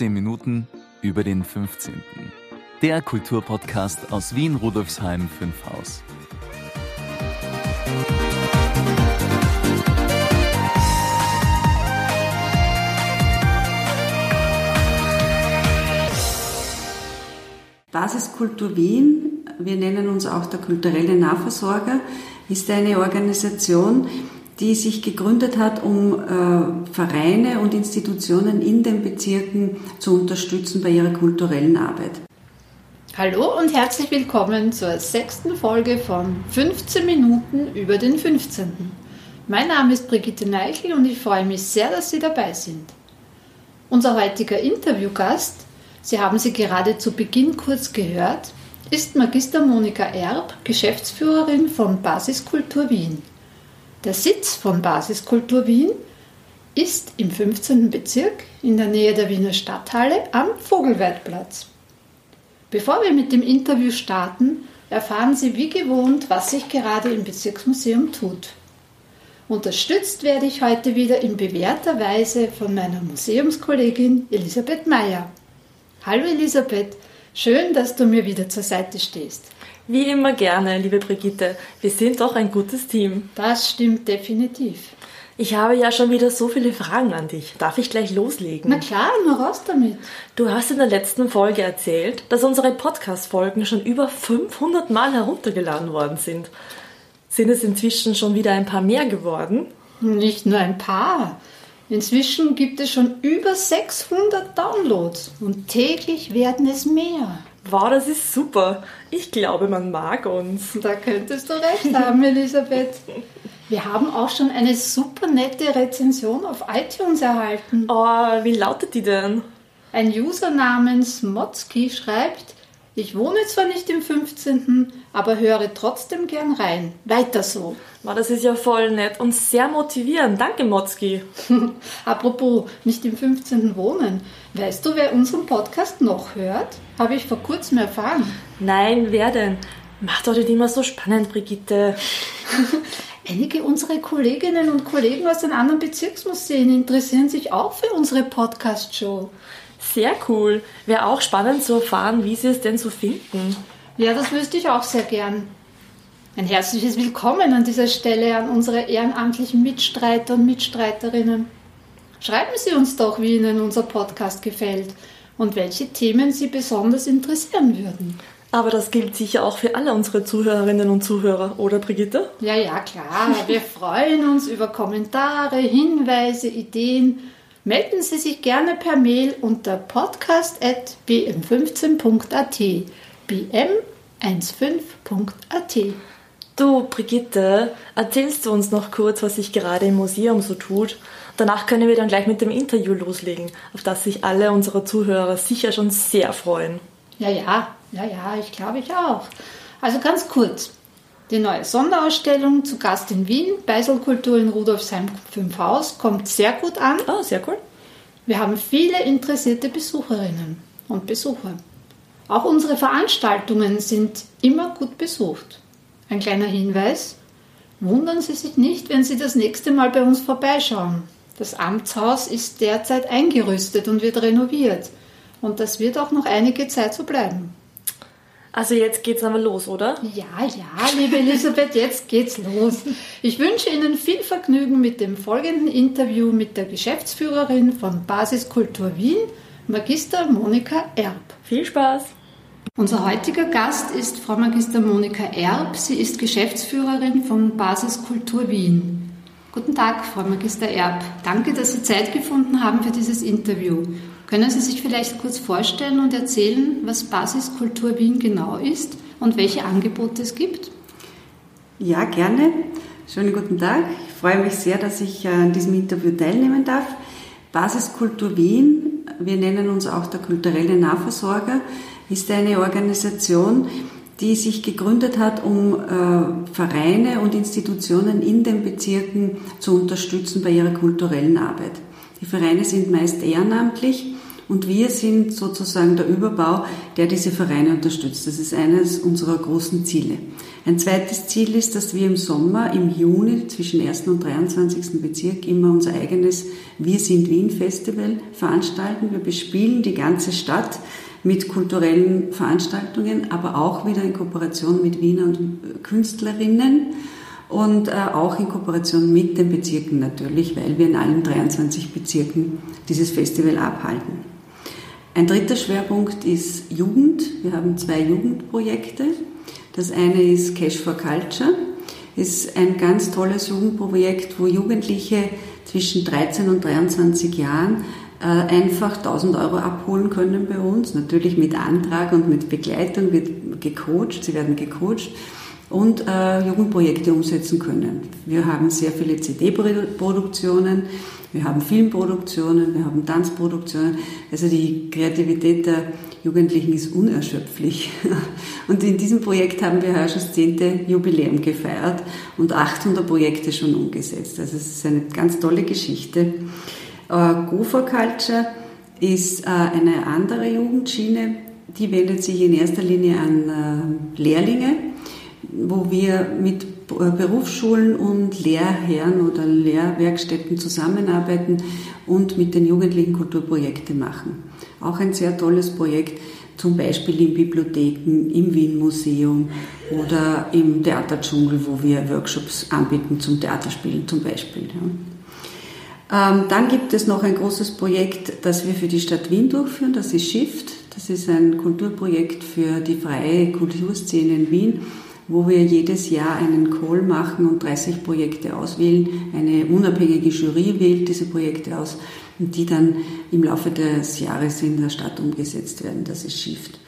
15 Minuten über den 15. Der Kulturpodcast aus Wien Rudolfsheim 5 Haus. Basiskultur Wien, wir nennen uns auch der kulturelle Nahversorger, ist eine Organisation, die sich gegründet hat, um äh, Vereine und Institutionen in den Bezirken zu unterstützen bei ihrer kulturellen Arbeit. Hallo und herzlich willkommen zur sechsten Folge von 15 Minuten über den 15. Mein Name ist Brigitte Neichel und ich freue mich sehr, dass Sie dabei sind. Unser heutiger Interviewgast Sie haben sie gerade zu Beginn kurz gehört, ist Magister Monika Erb, Geschäftsführerin von Basiskultur Wien. Der Sitz von Basiskultur Wien ist im 15. Bezirk in der Nähe der Wiener Stadthalle am Vogelweidplatz. Bevor wir mit dem Interview starten, erfahren Sie wie gewohnt, was sich gerade im Bezirksmuseum tut. Unterstützt werde ich heute wieder in bewährter Weise von meiner Museumskollegin Elisabeth Meyer. Hallo Elisabeth, schön, dass du mir wieder zur Seite stehst. Wie immer gerne, liebe Brigitte. Wir sind doch ein gutes Team. Das stimmt definitiv. Ich habe ja schon wieder so viele Fragen an dich. Darf ich gleich loslegen? Na klar, nur raus damit. Du hast in der letzten Folge erzählt, dass unsere Podcast-Folgen schon über 500 Mal heruntergeladen worden sind. Sind es inzwischen schon wieder ein paar mehr geworden? Nicht nur ein paar. Inzwischen gibt es schon über 600 Downloads und täglich werden es mehr. Wow, das ist super. Ich glaube, man mag uns. Da könntest du recht haben, Elisabeth. Wir haben auch schon eine super nette Rezension auf iTunes erhalten. Oh, wie lautet die denn? Ein User namens Motzki schreibt, ich wohne zwar nicht im 15., aber höre trotzdem gern rein. Weiter so. Wow, das ist ja voll nett und sehr motivierend. Danke, Motzki. Apropos, nicht im 15. wohnen. Weißt du, wer unseren Podcast noch hört? Habe ich vor kurzem erfahren. Nein, wer denn? Macht doch nicht immer so spannend, Brigitte. Einige unserer Kolleginnen und Kollegen aus den anderen Bezirksmuseen interessieren sich auch für unsere Podcast-Show. Sehr cool. Wäre auch spannend zu erfahren, wie Sie es denn so finden. Ja, das wüsste ich auch sehr gern. Ein herzliches Willkommen an dieser Stelle an unsere ehrenamtlichen Mitstreiter und Mitstreiterinnen. Schreiben Sie uns doch, wie Ihnen unser Podcast gefällt und welche Themen Sie besonders interessieren würden. Aber das gilt sicher auch für alle unsere Zuhörerinnen und Zuhörer, oder Brigitte? Ja, ja, klar. Wir freuen uns über Kommentare, Hinweise, Ideen melden Sie sich gerne per Mail unter podcast.bm15.at. bm15.at. Du, Brigitte, erzählst du uns noch kurz, was sich gerade im Museum so tut? Danach können wir dann gleich mit dem Interview loslegen, auf das sich alle unsere Zuhörer sicher schon sehr freuen. Ja, ja, ja, ja, ich glaube ich auch. Also ganz kurz. Die neue Sonderausstellung zu Gast in Wien, Beiselkultur in Rudolfsheim 5 Haus, kommt sehr gut an. Oh, sehr cool. Wir haben viele interessierte Besucherinnen und Besucher. Auch unsere Veranstaltungen sind immer gut besucht. Ein kleiner Hinweis, wundern Sie sich nicht, wenn Sie das nächste Mal bei uns vorbeischauen. Das Amtshaus ist derzeit eingerüstet und wird renoviert. Und das wird auch noch einige Zeit so bleiben. Also jetzt geht's aber los, oder? Ja, ja, liebe Elisabeth, jetzt geht's los. Ich wünsche Ihnen viel Vergnügen mit dem folgenden Interview mit der Geschäftsführerin von Basiskultur Wien, Magister Monika Erb. Viel Spaß! Unser heutiger Gast ist Frau Magister Monika Erb. Sie ist Geschäftsführerin von Basiskultur Wien. Guten Tag, Frau Magister Erb. Danke, dass Sie Zeit gefunden haben für dieses Interview. Können Sie sich vielleicht kurz vorstellen und erzählen, was Basiskultur Wien genau ist und welche Angebote es gibt? Ja, gerne. Schönen guten Tag. Ich freue mich sehr, dass ich äh, an diesem Interview teilnehmen darf. Basiskultur Wien, wir nennen uns auch der kulturelle Nahversorger, ist eine Organisation, die sich gegründet hat, um äh, Vereine und Institutionen in den Bezirken zu unterstützen bei ihrer kulturellen Arbeit. Die Vereine sind meist ehrenamtlich Und wir sind sozusagen der Überbau, der diese Vereine unterstützt. Das ist eines unserer großen Ziele. Ein zweites Ziel ist, dass wir im Sommer, im Juni zwischen 1. und 23. Bezirk immer unser eigenes Wir sind Wien Festival veranstalten. Wir bespielen die ganze Stadt mit kulturellen Veranstaltungen, aber auch wieder in Kooperation mit Wiener und Künstlerinnen und äh, auch in Kooperation mit den Bezirken natürlich, weil wir in allen 23 Bezirken dieses Festival abhalten. Ein dritter Schwerpunkt ist Jugend. Wir haben zwei Jugendprojekte. Das eine ist Cash for Culture. Ist ein ganz tolles Jugendprojekt, wo Jugendliche zwischen 13 und 23 Jahren einfach 1000 Euro abholen können bei uns. Natürlich mit Antrag und mit Begleitung wird gecoacht. Sie werden gecoacht und äh, Jugendprojekte umsetzen können. Wir haben sehr viele CD-Produktionen, wir haben Filmproduktionen, wir haben Tanzproduktionen. Also die Kreativität der Jugendlichen ist unerschöpflich. Und in diesem Projekt haben wir heuer schon das zehnte Jubiläum gefeiert und 800 Projekte schon umgesetzt. Also es ist eine ganz tolle Geschichte. Äh, Gopher Culture ist äh, eine andere Jugendschiene, die wendet sich in erster Linie an äh, Lehrlinge wo wir mit Berufsschulen und Lehrherren oder Lehrwerkstätten zusammenarbeiten und mit den Jugendlichen Kulturprojekte machen. Auch ein sehr tolles Projekt, zum Beispiel in Bibliotheken, im Wien-Museum oder im Theaterdschungel, wo wir Workshops anbieten zum Theaterspielen zum Beispiel. Ähm, dann gibt es noch ein großes Projekt, das wir für die Stadt Wien durchführen, das ist Shift. Das ist ein Kulturprojekt für die freie Kulturszene in Wien wo wir jedes Jahr einen Call machen und 30 Projekte auswählen. Eine unabhängige Jury wählt diese Projekte aus und die dann im Laufe des Jahres in der Stadt umgesetzt werden. Das ist Shift.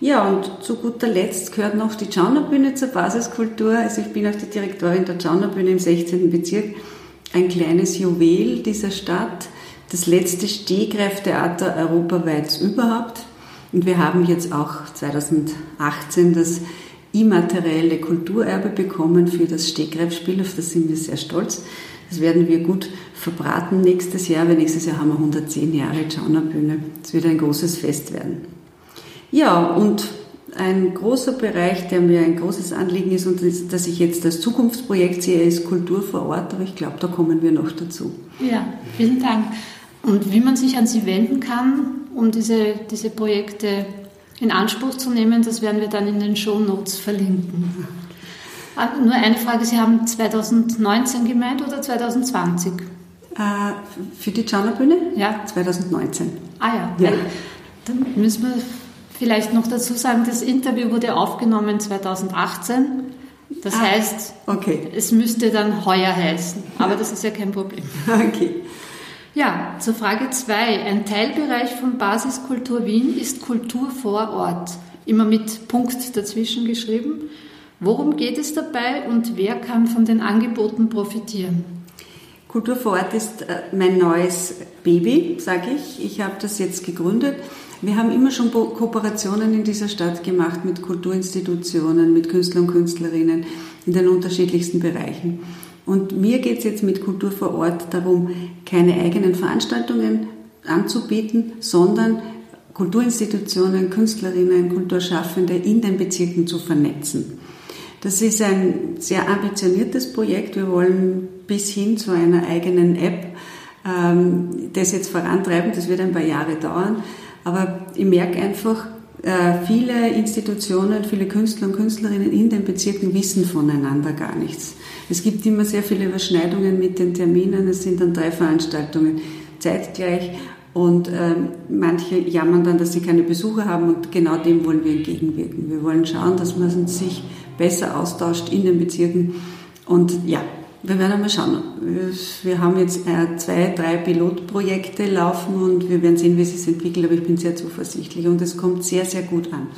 Ja, und zu guter Letzt gehört noch die Schaunerbühne zur Basiskultur. Also ich bin auch die Direktorin der Schaunerbühne im 16. Bezirk. Ein kleines Juwel dieser Stadt. Das letzte Stehgreiftheater europaweit überhaupt. Und wir haben jetzt auch 2018 das immaterielle Kulturerbe bekommen für das Stegreifspiel, auf das sind wir sehr stolz. Das werden wir gut verbraten nächstes Jahr, weil nächstes Jahr haben wir 110 Jahre Schaunerbühne. Es wird ein großes Fest werden. Ja, und ein großer Bereich, der mir ein großes Anliegen ist und das ich jetzt als Zukunftsprojekt sehe, ist Kultur vor Ort, aber ich glaube, da kommen wir noch dazu. Ja, vielen Dank. Und wie man sich an Sie wenden kann, um diese, diese Projekte in Anspruch zu nehmen. Das werden wir dann in den Show Notes verlinken. Ah, nur eine Frage, Sie haben 2019 gemeint oder 2020? Äh, für die Channerbühne? Ja. 2019. Ah ja, ja. dann müssen wir vielleicht noch dazu sagen, das Interview wurde aufgenommen 2018. Das ah, heißt, okay. es müsste dann heuer heißen. Aber das ist ja kein Problem. Okay. Ja, zur Frage 2. Ein Teilbereich von Basiskultur Wien ist Kultur vor Ort. Immer mit Punkt dazwischen geschrieben. Worum geht es dabei und wer kann von den Angeboten profitieren? Kultur vor Ort ist äh, mein neues Baby, sage ich. Ich habe das jetzt gegründet. Wir haben immer schon Kooperationen in dieser Stadt gemacht mit Kulturinstitutionen, mit Künstlern und Künstlerinnen in den unterschiedlichsten Bereichen. Und mir geht es jetzt mit Kultur vor Ort darum, keine eigenen Veranstaltungen anzubieten, sondern Kulturinstitutionen, Künstlerinnen, Kulturschaffende in den Bezirken zu vernetzen. Das ist ein sehr ambitioniertes Projekt. Wir wollen bis hin zu einer eigenen App ähm, das jetzt vorantreiben. Das wird ein paar Jahre dauern. Aber ich merke einfach, äh, viele Institutionen, viele Künstler und Künstlerinnen in den Bezirken wissen voneinander gar nichts. Es gibt immer sehr viele Überschneidungen mit den Terminen. Es sind dann drei Veranstaltungen zeitgleich und ähm, manche jammern dann, dass sie keine Besucher haben und genau dem wollen wir entgegenwirken. Wir wollen schauen, dass man sich besser austauscht in den Bezirken und ja, wir werden mal schauen. Wir haben jetzt äh, zwei, drei Pilotprojekte laufen und wir werden sehen, wie es sich entwickelt, aber ich bin sehr zuversichtlich und es kommt sehr, sehr gut an.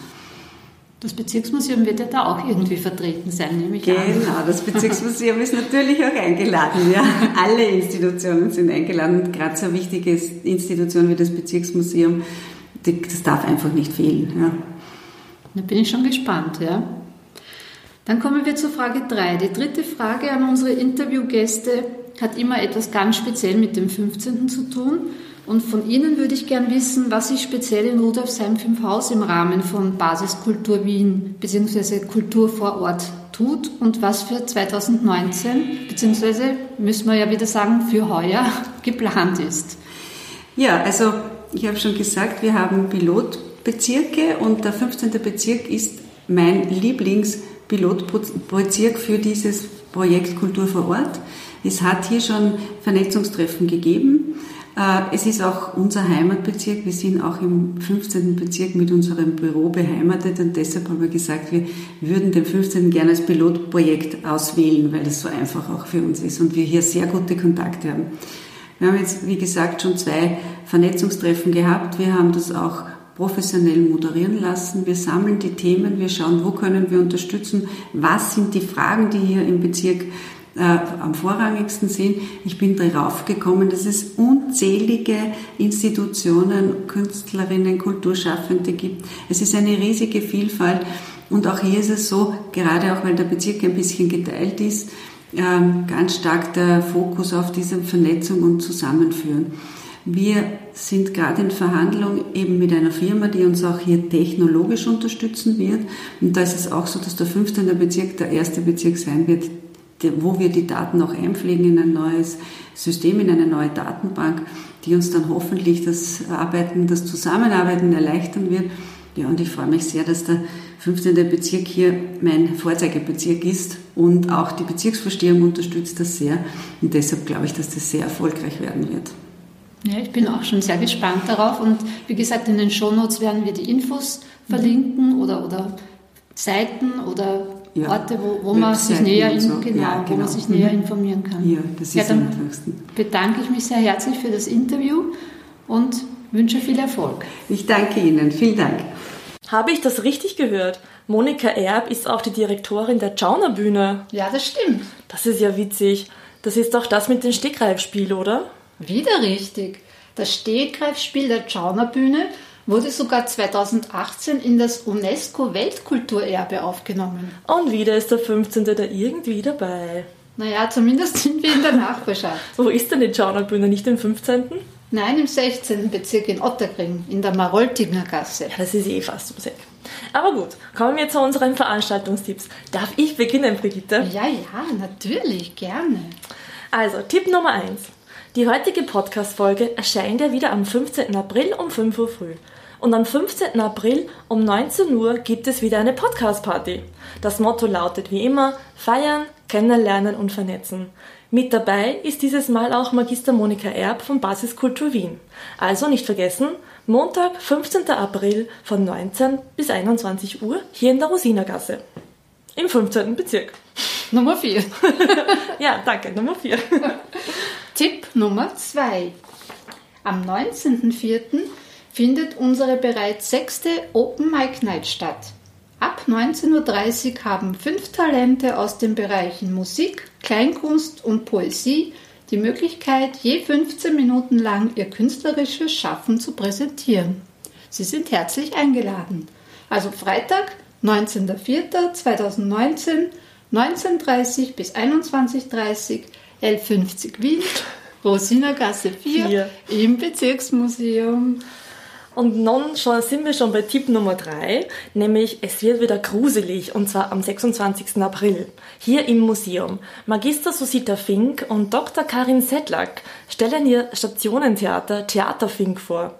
Das Bezirksmuseum wird ja da auch irgendwie vertreten sein, nehme ich genau, an. Genau, das Bezirksmuseum ist natürlich auch eingeladen. Ja. Alle Institutionen sind eingeladen gerade so eine wichtige Institution wie das Bezirksmuseum, das darf einfach nicht fehlen. Ja. Da bin ich schon gespannt, ja. Dann kommen wir zur Frage 3. Die dritte Frage an unsere Interviewgäste hat immer etwas ganz speziell mit dem 15. zu tun Und von Ihnen würde ich gern wissen, was sich speziell in Rudolfsheim 5 Haus im Rahmen von Basiskultur Wien bzw. Kultur vor Ort tut und was für 2019 bzw. müssen wir ja wieder sagen für heuer geplant ist. Ja, also ich habe schon gesagt, wir haben Pilotbezirke und der 15. Bezirk ist mein Lieblingspilotbezirk für dieses Projekt Kultur vor Ort. Es hat hier schon Vernetzungstreffen gegeben. Äh, es ist auch unser Heimatbezirk. Wir sind auch im 15. Bezirk mit unserem Büro beheimatet und deshalb haben wir gesagt, wir würden den 15. gerne als Pilotprojekt auswählen, weil das so einfach auch für uns ist und wir hier sehr gute Kontakte haben. Wir haben jetzt, wie gesagt, schon zwei Vernetzungstreffen gehabt. Wir haben das auch professionell moderieren lassen. Wir sammeln die Themen, wir schauen, wo können wir unterstützen, was sind die Fragen, die hier im Bezirk äh, am vorrangigsten sind. Ich bin darauf gekommen, dass es unzählige Institutionen, Künstlerinnen, Kulturschaffende gibt. Es ist eine riesige Vielfalt und auch hier ist es so, gerade auch weil der Bezirk ein bisschen geteilt ist, ähm, ganz stark der Fokus auf diese Vernetzung und Zusammenführen. Wir sind gerade in Verhandlung eben mit einer Firma, die uns auch hier technologisch unterstützen wird. Und da ist es auch so, dass der 15. Bezirk der erste Bezirk sein wird, wo wir die Daten auch einpflegen in ein neues System, in eine neue Datenbank, die uns dann hoffentlich das Arbeiten, das Zusammenarbeiten erleichtern wird. Ja, und ich freue mich sehr, dass der 15. Bezirk hier mein Vorzeigebezirk ist und auch die Bezirksvorstehung unterstützt das sehr. Und deshalb glaube ich, dass das sehr erfolgreich werden wird. Ja, ich bin auch schon sehr gespannt darauf und wie gesagt, in den Shownotes werden wir die Infos verlinken oder, oder Seiten oder ja, Orte, wo, wo man sich näher, in, so. genau, ja, genau. Wo man sich mhm. näher informieren kann. Ja, das ist ja, dann am einfachsten. bedanke ich mich sehr herzlich für das Interview und wünsche viel Erfolg. Ich danke Ihnen. Vielen Dank. Habe ich das richtig gehört? Monika Erb ist auch die Direktorin der Jauner Bühne. Ja, das stimmt. Das ist ja witzig. Das ist doch das mit dem Stegreifspiel, oder? Wieder richtig. Das Stegreifspiel der Jauner Bühne wurde sogar 2018 in das UNESCO-Weltkulturerbe aufgenommen. Und wieder ist der 15. da irgendwie dabei. Naja, zumindest sind wir in der Nachbarschaft. Wo ist denn die Schaunerbühne? Nicht im 15.? Nein, im 16. Bezirk in Otterkring, in der Maroltinger Gasse. Ja, das ist eh fast ums Eck. Aber gut, kommen wir zu unseren Veranstaltungstipps. Darf ich beginnen, Brigitte? Ja, ja, natürlich, gerne. Also, Tipp Nummer 1. Die heutige Podcast-Folge erscheint ja wieder am 15. April um 5 Uhr früh. Und am 15. April um 19 Uhr gibt es wieder eine Podcast-Party. Das Motto lautet wie immer: Feiern, Kennenlernen und Vernetzen. Mit dabei ist dieses Mal auch Magister Monika Erb von Basiskultur Wien. Also nicht vergessen, Montag, 15. April von 19 bis 21 Uhr hier in der Rosinergasse. Im 15. Bezirk. Nummer 4. ja, danke, Nummer 4. Tipp Nummer 2. Am 19.04 findet unsere bereits sechste Open Mic Night statt. Ab 19.30 Uhr haben fünf Talente aus den Bereichen Musik, Kleinkunst und Poesie die Möglichkeit, je 15 Minuten lang ihr künstlerisches Schaffen zu präsentieren. Sie sind herzlich eingeladen. Also Freitag, 19.04.2019, 19.30 bis 21.30 L50 Wien, Rosinergasse 4, 4 im Bezirksmuseum. Und nun schon, sind wir schon bei Tipp Nummer 3, nämlich es wird wieder gruselig und zwar am 26. April hier im Museum. Magister Susita Fink und Dr. Karin Sedlak stellen ihr Stationentheater Theater Fink vor.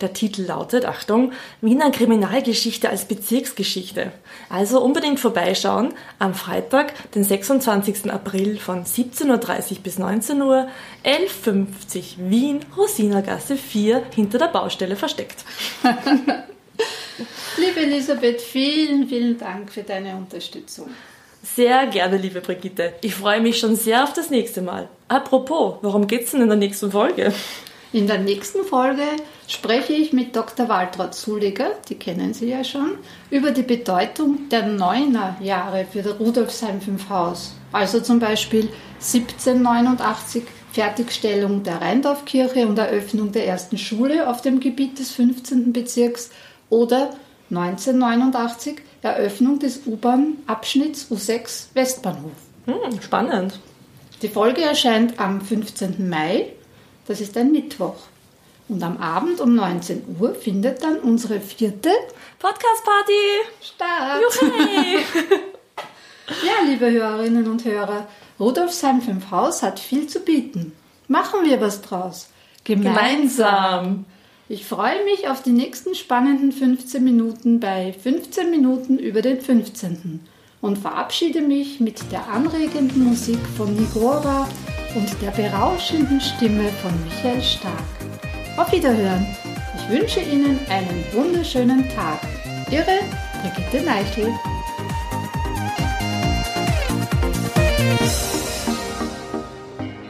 Der Titel lautet, Achtung, Wiener Kriminalgeschichte als Bezirksgeschichte. Also unbedingt vorbeischauen am Freitag, den 26. April von 17.30 Uhr bis 19 Uhr, 11.50 Wien, Rosinergasse 4, hinter der Baustelle versteckt. Liebe Elisabeth, vielen, vielen Dank für deine Unterstützung. Sehr gerne, liebe Brigitte. Ich freue mich schon sehr auf das nächste Mal. Apropos, worum geht's denn in der nächsten Folge? In der nächsten Folge spreche ich mit Dr. Waltraud Zuliger, die kennen Sie ja schon, über die Bedeutung der Neuner-Jahre für das Rudolfsheim 5 Haus. Also zum Beispiel 1789 Fertigstellung der Rheindorfkirche und Eröffnung der ersten Schule auf dem Gebiet des 15. Bezirks oder 1989 Eröffnung des U-Bahn-Abschnitts U6 Westbahnhof. Hm, spannend. Die Folge erscheint am 15. Mai, das ist ein Mittwoch. Und am Abend um 19 Uhr findet dann unsere vierte Podcast-Party statt. Juhu! Ja, liebe Hörerinnen und Hörer, Rudolfsheim 5 Haus hat viel zu bieten. Machen wir was draus. Gemeinsam. Ich freue mich auf die nächsten spannenden 15 Minuten bei 15 Minuten über den 15. und verabschiede mich mit der anregenden Musik von Nigora und der berauschenden Stimme von Michael Stark. Auf Wiederhören. Ich wünsche Ihnen einen wunderschönen Tag. Ihre Brigitte Neichel.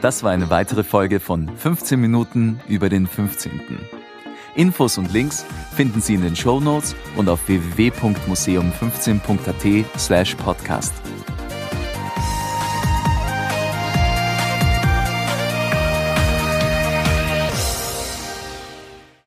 Das war eine weitere Folge von 15 Minuten über den 15. Infos und Links finden Sie in den Show Notes und auf www.museum15.at slash podcast.